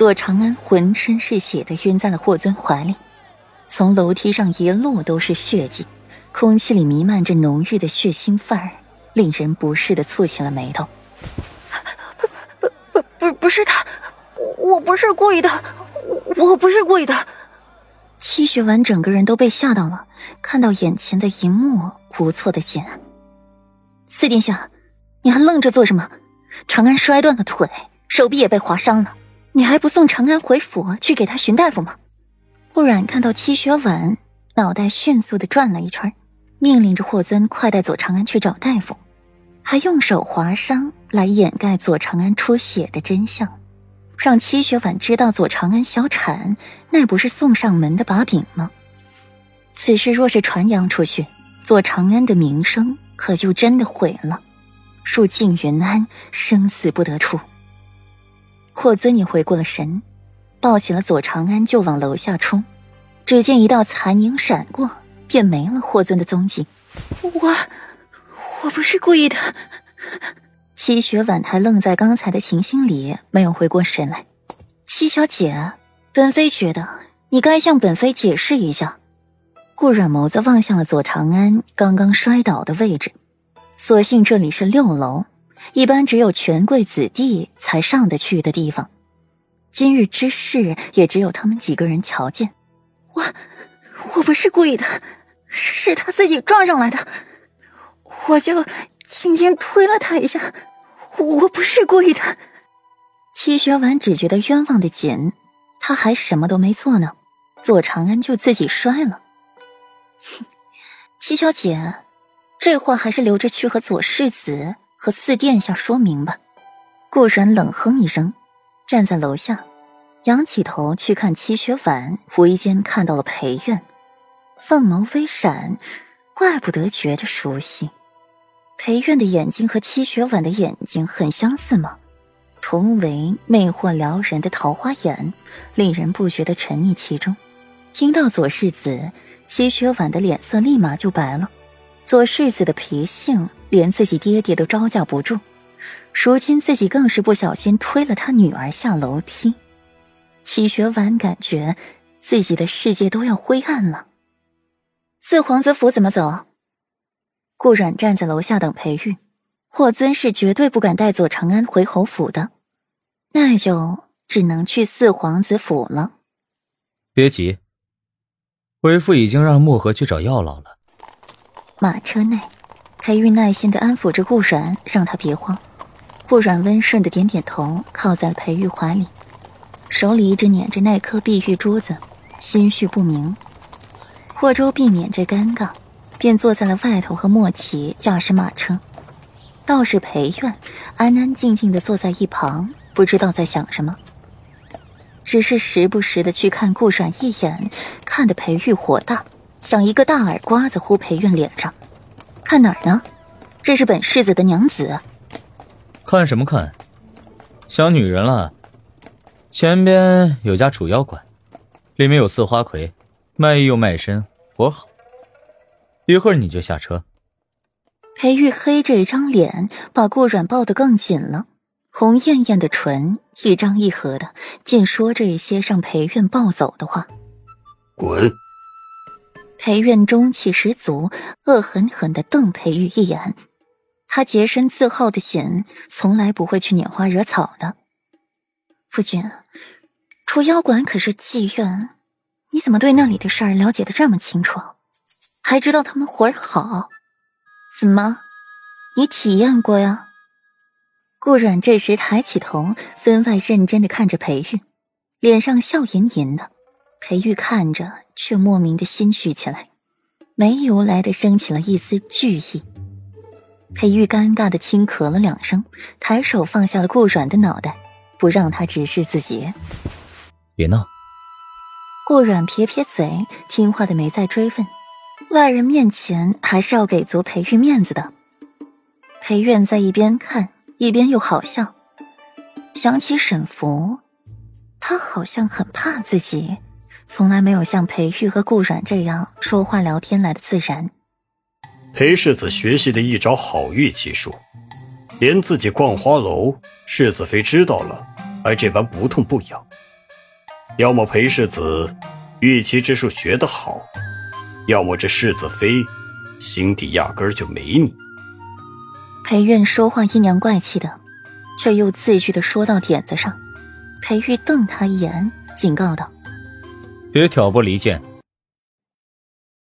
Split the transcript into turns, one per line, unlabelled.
左长安浑身是血的晕在了霍尊怀里，从楼梯上一路都是血迹，空气里弥漫着浓郁的血腥范儿，令人不适的蹙起了眉头。
不不不不不是他，我不是故意的，我不是故意的。
七雪婉整个人都被吓到了，看到眼前的一幕，无措的紧。四殿下，你还愣着做什么？长安摔断了腿，手臂也被划伤了。你还不送长安回府去给他寻大夫吗？顾阮看到戚雪婉，脑袋迅速的转了一圈，命令着霍尊快带左长安去找大夫，还用手划伤来掩盖左长安出血的真相，让戚雪婉知道左长安小产，那不是送上门的把柄吗？此事若是传扬出去，左长安的名声可就真的毁了，恕静云安生死不得出。霍尊也回过了神，抱起了左长安就往楼下冲，只见一道残影闪过，便没了霍尊的踪迹。
我，我不是故意的。
齐雪婉还愣在刚才的情形里，没有回过神来。七小姐，本妃觉得你该向本妃解释一下。顾软眸子望向了左长安刚刚摔倒的位置，所幸这里是六楼。一般只有权贵子弟才上得去的地方，今日之事也只有他们几个人瞧见。
我，我不是故意的，是他自己撞上来的，我就轻轻推了他一下，我不是故意的。
齐学婉只觉得冤枉的紧，他还什么都没做呢，左长安就自己摔了。齐小姐，这话还是留着去和左世子。和四殿下说明吧。顾然冷哼一声，站在楼下，仰起头去看齐雪婉，无意间看到了裴苑，凤眸微闪，怪不得觉得熟悉。裴苑的眼睛和齐雪婉的眼睛很相似吗？同为魅惑撩人的桃花眼，令人不觉得沉溺其中。听到左世子，齐雪婉的脸色立马就白了。左世子的脾性。连自己爹爹都招架不住，如今自己更是不小心推了他女儿下楼梯。齐学婉感觉自己的世界都要灰暗了。四皇子府怎么走？顾阮站在楼下等裴玉，霍尊是绝对不敢带左长安回侯府的，那就只能去四皇子府了。
别急，为父已经让墨河去找药老了。
马车内。裴玉耐心的安抚着顾阮，让他别慌。顾阮温顺的点点头，靠在裴玉怀里，手里一直捻着那颗碧玉珠子，心绪不明。霍州避免这尴尬，便坐在了外头和莫奇驾驶马车。倒是裴苑安安静静的坐在一旁，不知道在想什么，只是时不时的去看顾阮一眼，看得裴玉火大，想一个大耳刮子呼裴韵脸上。看哪儿呢？这是本世子的娘子。
看什么看？想女人了。前边有家楚妖馆，里面有四花魁，卖艺又卖身，活好。一会儿你就下车。
裴玉黑着一张脸，把顾软抱得更紧了，红艳艳的唇一张一合的，尽说着一些让裴韵暴走的话。
滚！
裴苑中气十足，恶狠狠地瞪裴玉一眼。他洁身自好的紧，从来不会去拈花惹草的。夫君，楚妖馆可是妓院，你怎么对那里的事儿了解的这么清楚？还知道他们活儿好？怎么，你体验过呀？顾阮这时抬起头，分外认真的看着裴玉，脸上笑吟吟的。裴玉看着，却莫名的心虚起来，没由来的升起了一丝惧意。裴玉尴尬的轻咳了两声，抬手放下了顾阮的脑袋，不让他直视自己。
别闹。
顾阮撇撇嘴，听话的没再追问。外人面前还是要给足裴玉面子的。裴苑在一边看，一边又好笑，想起沈福，他好像很怕自己。从来没有像裴玉和顾阮这样说话聊天来的自然。
裴世子学习的一招好玉技术，连自己逛花楼，世子妃知道了，还这般不痛不痒。要么裴世子玉奇之术学得好，要么这世子妃心底压根儿就没你。
裴院说话阴阳怪气的，却又字句的说到点子上。裴玉瞪他一眼，警告道：“
别挑拨离间。”